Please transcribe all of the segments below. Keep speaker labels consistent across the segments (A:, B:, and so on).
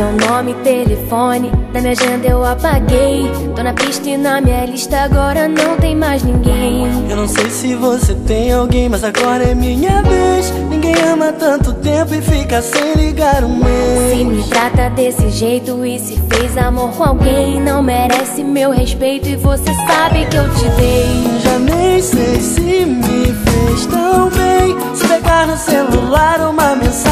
A: nome, telefone, da minha agenda eu apaguei. Tô na pista e na minha lista agora não tem mais ninguém.
B: Eu não sei se você tem alguém, mas agora é minha vez. Ninguém ama tanto tempo e fica sem ligar um mês.
A: Se me trata desse jeito e se fez amor com alguém, não merece meu respeito e você sabe que eu te dei.
B: Já nem sei se me fez tão bem. Se pegar no celular uma mensagem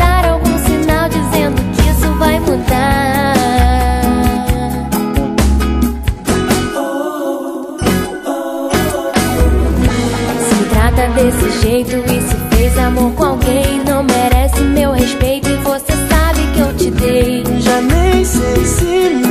A: desse jeito e se fez amor com alguém, não merece meu respeito e você sabe que eu te dei.
B: Já nem sei se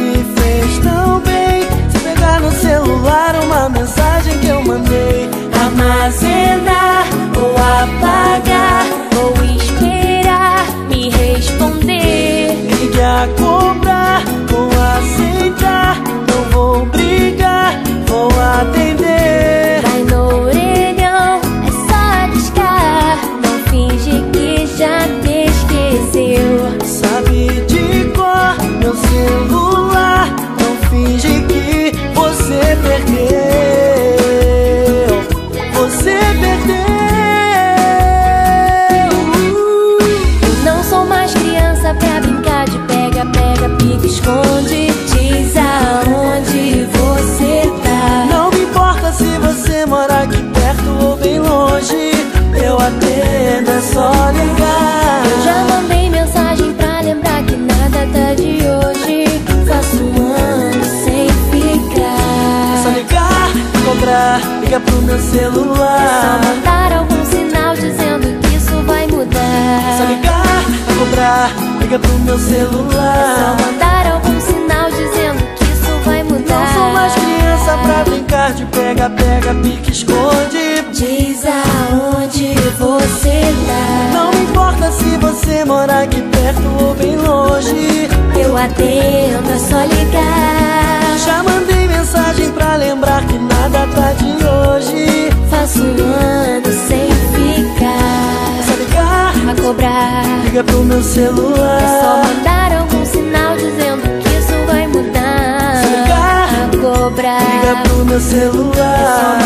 B: cobrar, liga pro meu celular.
A: É só mandar algum sinal dizendo que isso vai mudar.
B: É só ligar, cobrar, liga pro meu celular.
A: É só mandar algum sinal dizendo que isso vai mudar.
B: Não sou mais criança pra brincar de pega, pega, pique, esconde.
A: Diz aonde você tá.
B: Não importa se você mora aqui perto ou bem longe.
A: Eu atendo, é só ligar.
B: Liga pro meu celular.
A: É só mandar algum sinal dizendo que isso vai mudar. A cobrar.
B: Liga pro meu celular.
A: É